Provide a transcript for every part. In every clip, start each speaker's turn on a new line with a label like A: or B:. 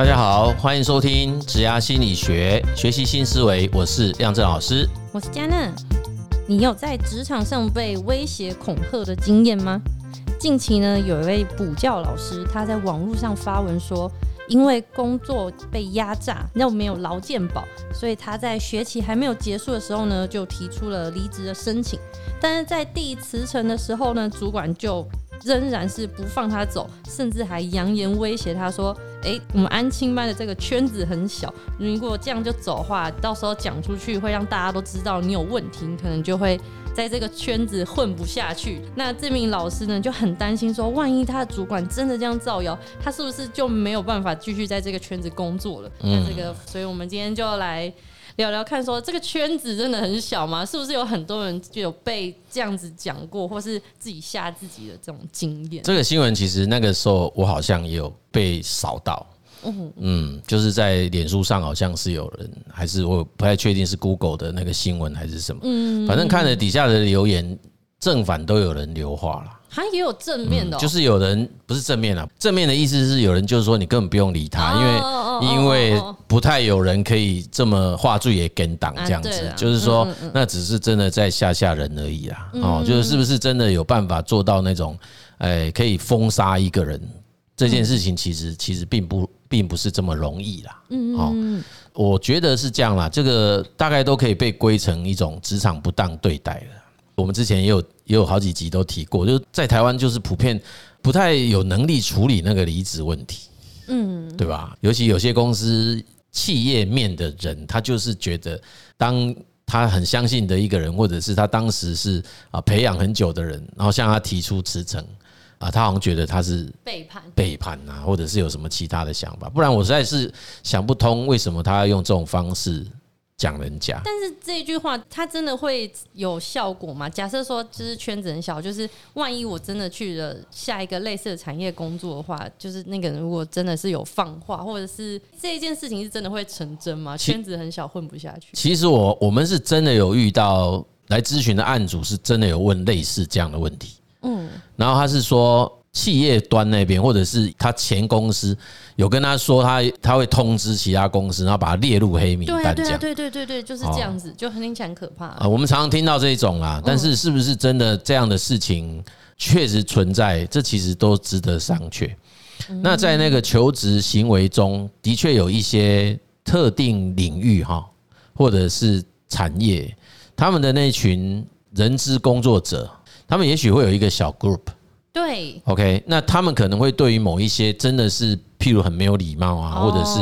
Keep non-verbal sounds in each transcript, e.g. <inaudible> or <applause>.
A: 大家好，欢迎收听职涯心理学，学习新思维。我是亮正老师，
B: 我是嘉娜。你有在职场上被威胁恐吓的经验吗？近期呢，有一位补教老师，他在网络上发文说，因为工作被压榨，又没有劳健保，所以他在学期还没有结束的时候呢，就提出了离职的申请。但是在递辞呈的时候呢，主管就仍然是不放他走，甚至还扬言威胁他说：“诶，我们安亲班的这个圈子很小，如果这样就走的话，到时候讲出去会让大家都知道你有问题，你可能就会在这个圈子混不下去。”那这名老师呢就很担心说，万一他的主管真的这样造谣，他是不是就没有办法继续在这个圈子工作了？那这个，所以我们今天就来。聊聊看，说这个圈子真的很小吗？是不是有很多人就有被这样子讲过，或是自己吓自己的这种经验？
A: 这个新闻其实那个时候我好像也有被扫到，嗯，就是在脸书上好像是有人，还是我不太确定是 Google 的那个新闻还是什么，嗯，反正看了底下的留言，正反都有人留话了。
B: 他也有正面的，
A: 就是有人不是正面啊，正面的意思是有人就是说你根本不用理他，因为因为不太有人可以这么话术也跟挡这样子，就是说那只是真的在吓吓人而已啊，哦，就是是不是真的有办法做到那种，哎，可以封杀一个人这件事情，其实其实并不并不是这么容易啦，嗯。哦，我觉得是这样啦，这个大概都可以被归成一种职场不当对待了。我们之前也有也有好几集都提过，就是在台湾就是普遍不太有能力处理那个离职问题，嗯，对吧？尤其有些公司企业面的人，他就是觉得，当他很相信的一个人，或者是他当时是啊培养很久的人，然后向他提出辞呈啊，他好像觉得他是背叛背叛啊，或者是有什么其他的想法，不然我实在是想不通为什么他要用这种方式。讲人家，
B: 但是这句话它真的会有效果吗？假设说，就是圈子很小，就是万一我真的去了下一个类似的产业工作的话，就是那个人如果真的是有放话，或者是这一件事情是真的会成真吗？圈子很小，混不下去。
A: 其实我我们是真的有遇到来咨询的案主，是真的有问类似这样的问题。嗯，然后他是说。企业端那边，或者是他前公司有跟他说他，他他会通知其他公司，然后把他列入黑名单。对啊，
B: 对对对对，就是这样子，就很听起来很可怕啊。
A: 我们常常听到这种啊，但是是不是真的这样的事情确实存在？这其实都值得商榷。那在那个求职行为中，的确有一些特定领域哈，或者是产业，他们的那群人资工作者，他们也许会有一个小 group。
B: 对
A: ，OK，那他们可能会对于某一些真的是，譬如很没有礼貌啊，或者是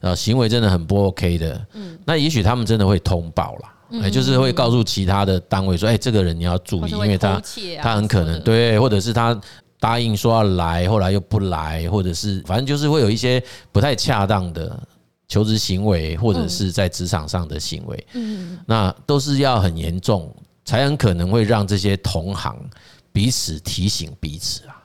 A: 呃行为真的很不 OK 的，嗯，那也许他们真的会通报啦，哎，就是会告诉其他的单位说，哎，这个人你要注意，因为他他很可能对，或者是他答应说要来，后来又不来，或者是反正就是会有一些不太恰当的求职行为，或者是在职场上的行为，嗯，那都是要很严重，才很可能会让这些同行。彼此提醒彼此啊，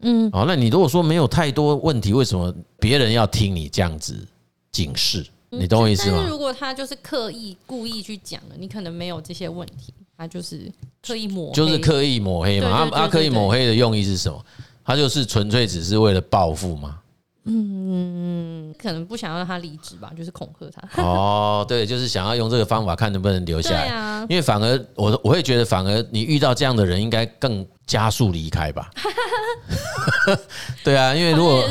A: 嗯，好，那你如果说没有太多问题，为什么别人要听你这样子警示？你懂我意思吗？
B: 但是如果他就是刻意故意去讲的，你可能没有这些问题，他就是刻意抹黑，
A: 就是刻意抹黑嘛。他他刻意抹黑的用意是什么？他就是纯粹只是为了报复吗？
B: 嗯，可能不想要让他离职吧，就是恐吓他。<laughs>
A: 哦，对，就是想要用这个方法看能不能留下来。因为反而我我会觉得，反而你遇到这样的人，应该更加速离开吧。<laughs> 对啊，因为如果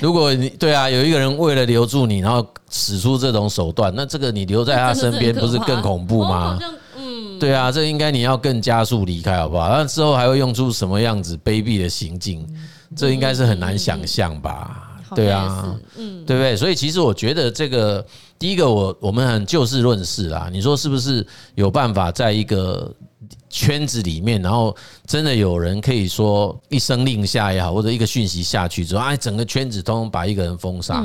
A: 如果你对啊，有一个人为了留住你，然后使出这种手段，那这个你留在他身边 <laughs> 不是更恐怖吗？嗯，对啊，这应该你要更加速离开，好不好？那之后还会用出什么样子卑鄙的行径？这应该是很难想象吧。对啊，嗯，对不对？所以其实我觉得这个第一个，我我们很就事论事啦。你说是不是有办法在一个圈子里面，然后真的有人可以说一声令下也好，或者一个讯息下去之后，哎，整个圈子通通把一个人封杀？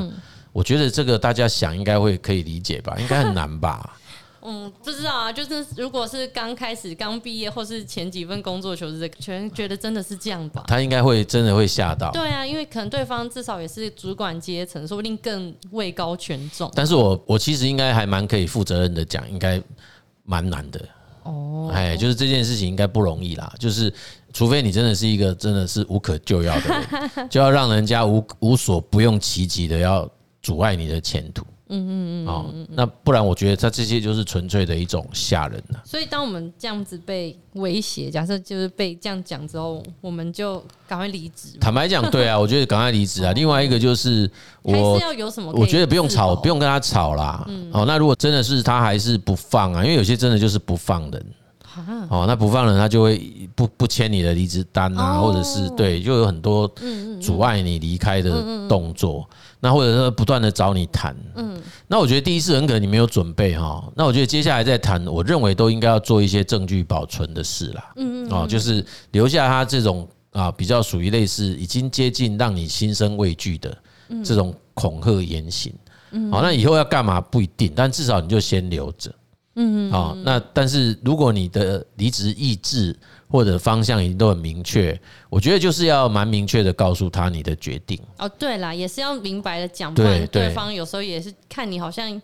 A: 我觉得这个大家想应该会可以理解吧？应该很难吧？
B: 嗯，不知道啊，就是如果是刚开始、刚毕业，或是前几份工作求职，全觉得真的是这样吧？
A: 他应该会真的会吓到。
B: 对啊，因为可能对方至少也是主管阶层，说不定更位高权重。
A: 但是我我其实应该还蛮可以负责任的讲，应该蛮难的。哦，哎，就是这件事情应该不容易啦，就是除非你真的是一个真的是无可救药的人，<laughs> 就要让人家无无所不用其极的要阻碍你的前途。嗯嗯嗯，哦，那不然我觉得他这些就是纯粹的一种吓人了。
B: 所以当我们这样子被威胁，假设就是被这样讲之后，我们就赶快离职。
A: 坦白讲，对啊，<laughs> 我觉得赶快离职啊。另外一个就是我，
B: 还是要有什么？
A: 我觉得不用吵，不用跟他吵啦。哦，那如果真的是他还是不放啊，因为有些真的就是不放人。哦，那不放人，他就会不不签你的离职单啊，或者是对，就有很多阻碍你离开的动作。那或者是不断的找你谈，嗯，那我觉得第一次很可能你没有准备哈，那我觉得接下来再谈，我认为都应该要做一些证据保存的事啦，嗯嗯，哦，就是留下他这种啊比较属于类似已经接近让你心生畏惧的这种恐吓言行，嗯，好，那以后要干嘛不一定，但至少你就先留着，嗯嗯，好，那但是如果你的离职意志。或者方向已经都很明确，我觉得就是要蛮明确的告诉他你的决定。
B: 哦，对啦，也是要明白的讲，不然对方有时候也是看你好像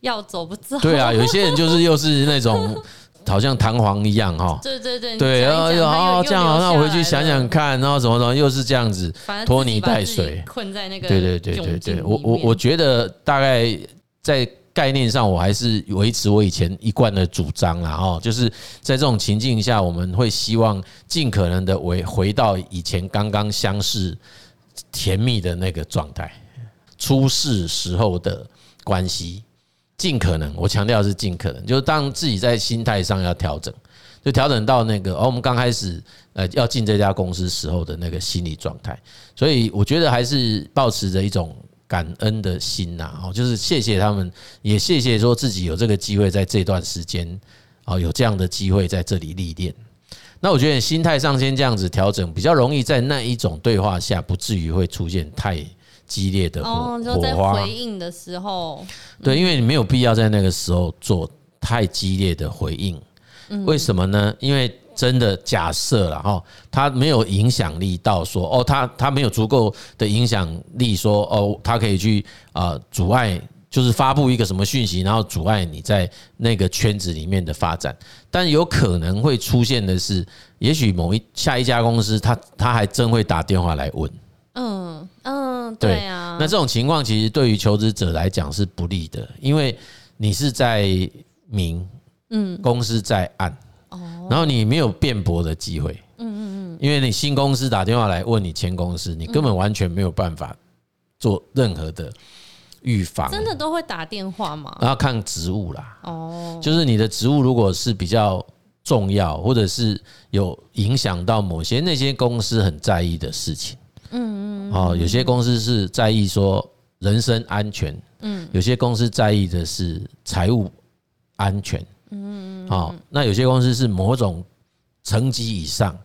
B: 要走不走。
A: 对啊，有些人就是又是那种 <laughs> 好像弹簧一样哈。
B: 对对对，
A: 对，然后又哦这样，那我回去想想看，然后怎么怎么又是这样子，拖泥带水，
B: 困在那个。
A: 对对对对对，我我我觉得大概在。概念上，我还是维持我以前一贯的主张啦，哦，就是在这种情境下，我们会希望尽可能的回回到以前刚刚相识甜蜜的那个状态，初识时候的关系，尽可能，我强调是尽可能，就是当自己在心态上要调整，就调整到那个，哦，我们刚开始呃要进这家公司时候的那个心理状态，所以我觉得还是保持着一种。感恩的心呐，哦，就是谢谢他们，也谢谢说自己有这个机会在这段时间，哦，有这样的机会在这里历练。那我觉得心态上先这样子调整，比较容易在那一种对话下，不至于会出现太激烈的火花。
B: 回应的时候，
A: 对，因为你没有必要在那个时候做太激烈的回应。为什么呢？因为真的假设了哈，他没有影响力到说哦，他他没有足够的影响力说哦，他可以去啊阻碍，就是发布一个什么讯息，然后阻碍你在那个圈子里面的发展。但有可能会出现的是，也许某一下一家公司，他他还真会打电话来问。
B: 嗯嗯，对啊。
A: 那这种情况其实对于求职者来讲是不利的，因为你是在明，嗯，公司在暗。然后你没有辩驳的机会，嗯嗯嗯，因为你新公司打电话来问你前公司，你根本完全没有办法做任何的预防。
B: 真的都会打电话吗？
A: 然后看职务啦，哦，就是你的职务如果是比较重要，或者是有影响到某些那些公司很在意的事情，嗯嗯，哦，有些公司是在意说人身安全，嗯，有些公司在意的是财务安全。嗯，好，那有些公司是某种层级以上，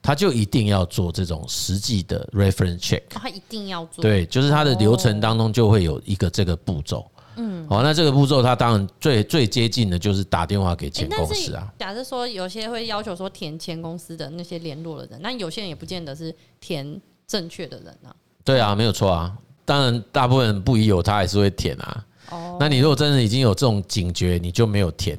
A: 他就一定要做这种实际的 reference check，
B: 他一定要做，
A: 对，就是他的流程当中就会有一个这个步骤。嗯，好，那这个步骤他当然最最接近的就是打电话给前公司啊。
B: 假设说有些会要求说填前公司的那些联络的人，那有些人也不见得是填正确的人啊。
A: 对啊，没有错啊。当然，大部分人不疑有他还是会填啊。哦，那你如果真的已经有这种警觉，你就没有填。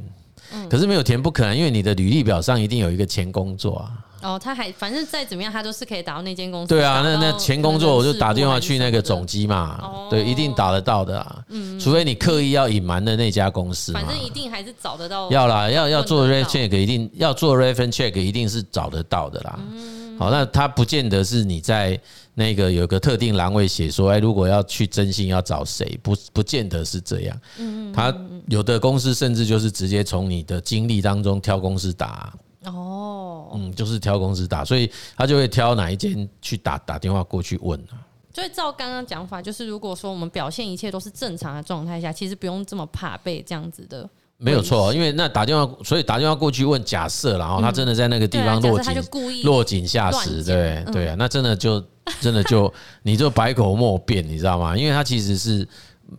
A: 可是没有填不可能，因为你的履历表上一定有一个前工作啊。
B: 哦，他还反正再怎么样，他都是可以打到那间公司。
A: 对啊，那那前工作我就打电话去那个总机嘛。对，一定打得到的啊。除非你刻意要隐瞒的那家公司。
B: 反正一定还是找得到。
A: 要啦，要要做 reference check，一定要做 reference check，一定是找得到的啦。好，那他不见得是你在那个有个特定栏位写说，哎，如果要去征信要找谁，不不见得是这样。嗯，他有的公司甚至就是直接从你的经历当中挑公司打。哦，嗯，就是挑公司打，所以他就会挑哪一间去打打电话过去问啊。
B: 所以照刚刚讲法，就是如果说我们表现一切都是正常的状态下，其实不用这么怕被这样子的。
A: 没有错，因为那打电话，所以打电话过去问，假设然后他真的在那个地方落井落井下石，对对啊，那真的就真的就 <laughs> 你就百口莫辩，你知道吗？因为他其实是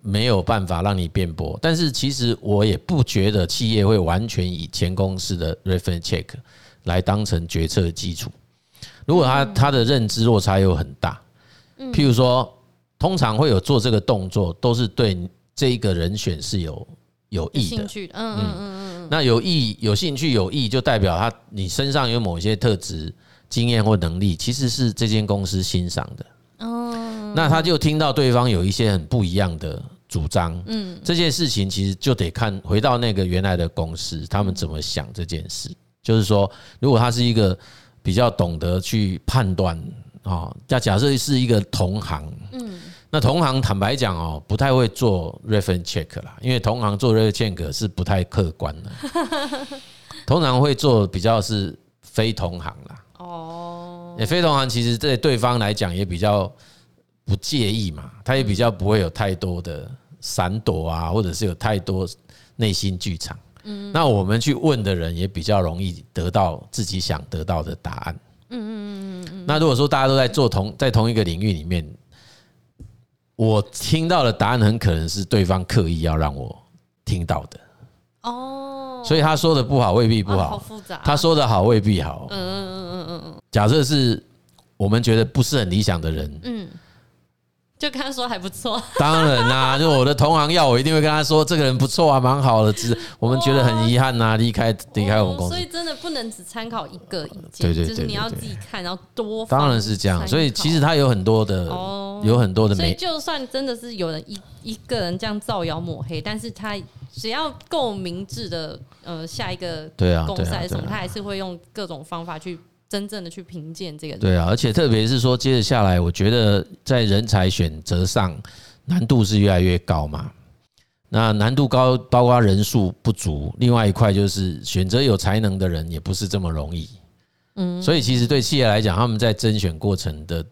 A: 没有办法让你辩驳，但是其实我也不觉得企业会完全以前公司的 reference check 来当成决策基础。如果他他的认知落差又很大，譬如说，通常会有做这个动作，都是对这一个人选是有。有意的，嗯嗯。嗯嗯，那有意、有兴趣、有意，就代表他你身上有某些特质、经验或能力，其实是这间公司欣赏的。哦，那那他就听到对方有一些很不一样的主张，嗯，这件事情其实就得看回到那个原来的公司，他们怎么想这件事。就是说，如果他是一个比较懂得去判断啊，那假设是一个同行，嗯，那同行坦白讲哦，不太会做 reference check 啦，因为同行做 reference check 是不太客观的，<laughs> 通常会做比较是非同行啦。哦，非同行其实对对方来讲也比较不介意嘛，他也比较不会有太多的闪躲啊，或者是有太多内心剧场。嗯，那我们去问的人也比较容易得到自己想得到的答案。嗯嗯嗯嗯。那如果说大家都在做同在同一个领域里面，我听到的答案很可能是对方刻意要让我听到的。哦。所以他说的不好未必不好。好复杂。他说的好未必好。嗯嗯嗯嗯嗯嗯。假设是我们觉得不是很理想的人。嗯。
B: 就跟他说还不错，<laughs>
A: 当然啦，就我的同行要我一定会跟他说这个人不错啊，蛮好的，只是我们觉得很遗憾呐，离开离开我们公司，
B: 所以真的不能只参考一个意见，对对对，你要自己看，然后多。
A: 当然是这样，所以其实他有很多的，有很多的，
B: 所以就算真的是有人一一个人这样造谣抹黑，但是他只要够明智的，呃，下一个对啊，公赛什么，他还是会用各种方法去。真正的去评鉴这个
A: 对啊，而且特别是说，接着下来，我觉得在人才选择上难度是越来越高嘛。那难度高，包括人数不足，另外一块就是选择有才能的人也不是这么容易。嗯，所以其实对企业来讲，他们在甄选过程的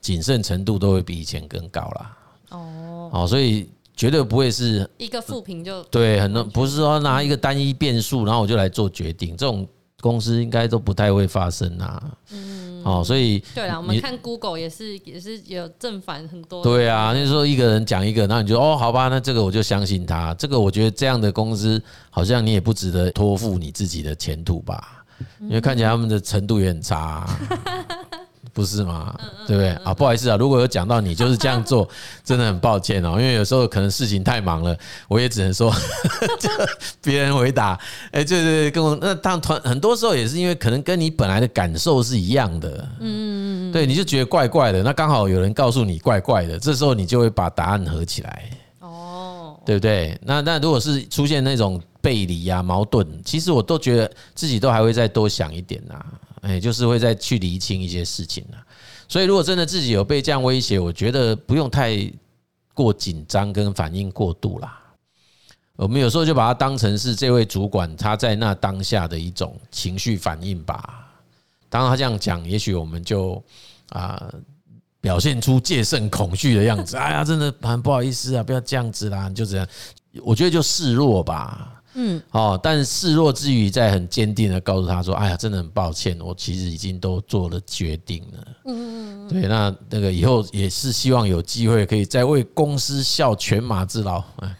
A: 谨慎程度都会比以前更高啦。哦，好，所以绝对不会是
B: 一个负评就
A: 对，很多不是说拿一个单一变数，然后我就来做决定这种。公司应该都不太会发生啊，嗯，哦，所以
B: 对啦，我们看 Google 也是也是有正反很多。
A: 对啊，那时候一个人讲一个，那你就哦，好吧，那这个我就相信他。这个我觉得这样的公司好像你也不值得托付你自己的前途吧，因为看起来他们的程度也很差啊。<laughs> 不是吗？对不对啊？不好意思啊，如果有讲到你就是这样做，<laughs> 真的很抱歉哦。因为有时候可能事情太忙了，我也只能说 <laughs> <laughs> 别人回答。哎，对对对，跟我那当团很多时候也是因为可能跟你本来的感受是一样的。嗯，对，你就觉得怪怪的，那刚好有人告诉你怪怪的，这时候你就会把答案合起来。哦，对不对？那那如果是出现那种背离啊、矛盾，其实我都觉得自己都还会再多想一点呐。哎，就是会再去厘清一些事情了。所以，如果真的自己有被这样威胁，我觉得不用太过紧张跟反应过度啦。我们有时候就把它当成是这位主管他在那当下的一种情绪反应吧。当他这样讲，也许我们就啊表现出戒慎恐惧的样子。哎呀，真的很不好意思啊，不要这样子啦，就这样。我觉得就示弱吧。嗯，哦，但示弱之余，在很坚定的告诉他说：“哎呀，真的很抱歉，我其实已经都做了决定了。”嗯，对，那那个以后也是希望有机会可以再为公司效犬马之劳。哎，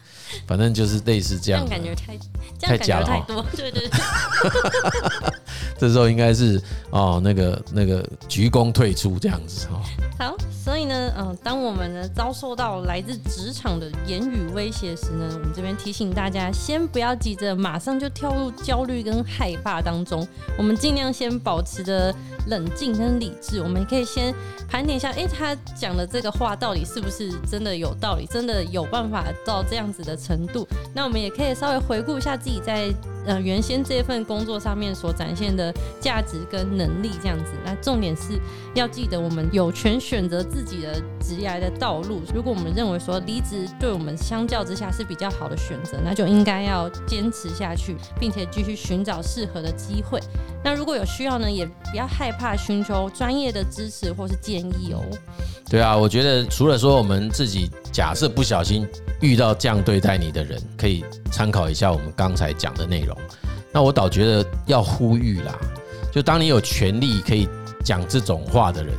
A: 反正就是类似这样，
B: 感觉太太假了，太多，对对对。<laughs>
A: 这时候应该是哦，那个那个鞠躬退出这样子哦。
B: 好。所嗯，当我们呢遭受到来自职场的言语威胁时呢，我们这边提醒大家，先不要急着马上就跳入焦虑跟害怕当中，我们尽量先保持着冷静跟理智。我们也可以先盘点一下，哎，他讲的这个话到底是不是真的有道理，真的有办法到这样子的程度？那我们也可以稍微回顾一下自己在。呃，原先这份工作上面所展现的价值跟能力这样子，那重点是要记得，我们有权选择自己的职业的道路。如果我们认为说离职对我们相较之下是比较好的选择，那就应该要坚持下去，并且继续寻找适合的机会。那如果有需要呢，也不要害怕寻求专业的支持或是建议哦。
A: 对啊，我觉得除了说我们自己假设不小心遇到这样对待你的人，可以参考一下我们刚才讲的内容。那我倒觉得要呼吁啦，就当你有权利可以讲这种话的人，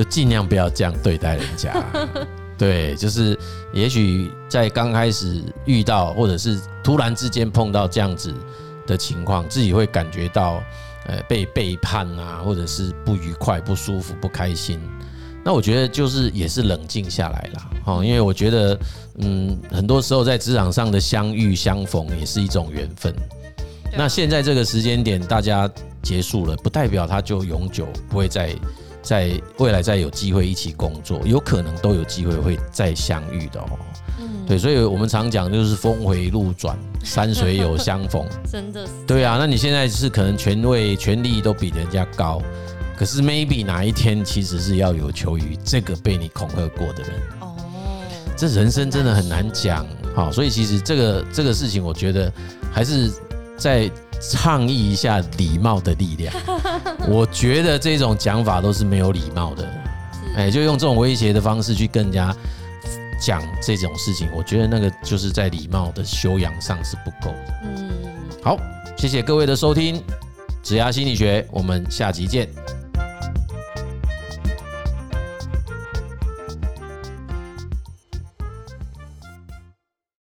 A: 就尽量不要这样对待人家。<laughs> 对，就是也许在刚开始遇到，或者是突然之间碰到这样子的情况，自己会感觉到呃被背叛啊，或者是不愉快、不舒服、不开心。那我觉得就是也是冷静下来啦，哦，因为我觉得，嗯，很多时候在职场上的相遇相逢也是一种缘分。那现在这个时间点大家结束了，不代表他就永久不会再在未来再有机会一起工作，有可能都有机会会再相遇的哦。嗯，对，所以我们常讲就是峰回路转，山水有相逢，<laughs>
B: 真的是。
A: 对啊，那你现在是可能权位、权力都比人家高，可是 maybe 哪一天其实是要有求于这个被你恐吓过的人。哦，这人生真的很难讲。好，所以其实这个这个事情，我觉得还是在倡议一下礼貌的力量。<laughs> 我觉得这种讲法都是没有礼貌的，哎，就用这种威胁的方式去跟人家讲这种事情，我觉得那个就是在礼貌的修养上是不够的。嗯，好，谢谢各位的收听，指压心理学，我们下集见。